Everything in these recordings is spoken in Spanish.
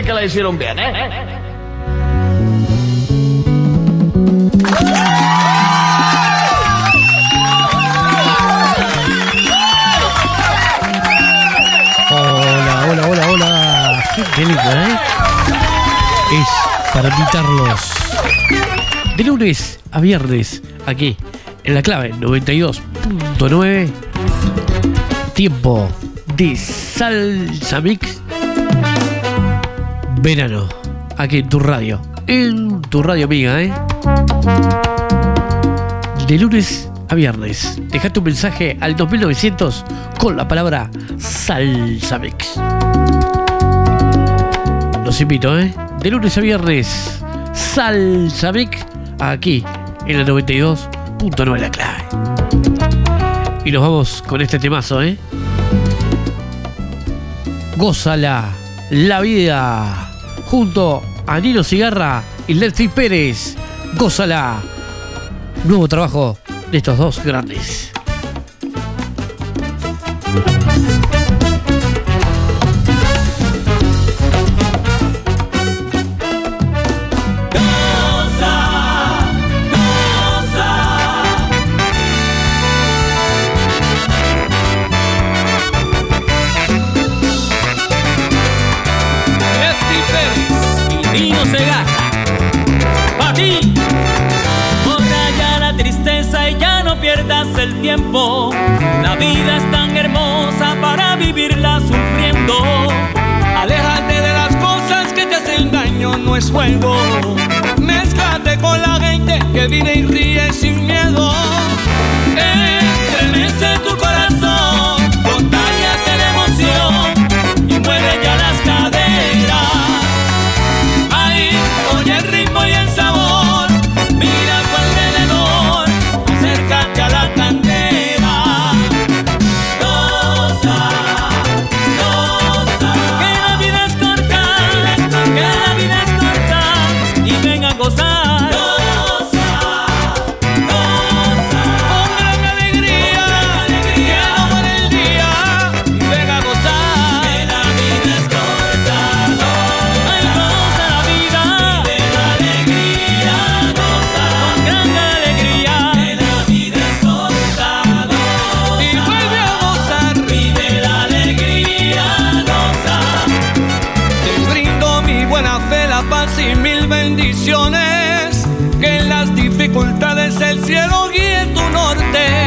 la hicieron bien, ¿eh? Hola, hola, hola, hola. Qué linda, ¿eh? Es para invitarlos de lunes a viernes aquí en la clave 92.9. Tiempo de salsa mix verano aquí en tu radio, en tu radio amiga, ¿eh? De lunes a viernes. Deja tu mensaje al 2900 con la palabra salsa mix. Los invito, ¿eh? De lunes a viernes, salsa mix aquí en la 92.9 la clave. Y nos vamos con este temazo, ¿eh? Gózala la vida junto a Nino Cigarra y Leslie Pérez. Gózala. Nuevo trabajo de estos dos grandes. Pierdas el tiempo. La vida es tan hermosa para vivirla sufriendo. Aléjate de las cosas que te hacen daño, no es juego. Mézclate con la gente que vive y ríe sin miedo. Dificultades el cielo guíe tu norte.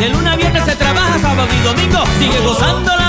De luna a viernes se trabaja sábado y domingo. Sigue gozando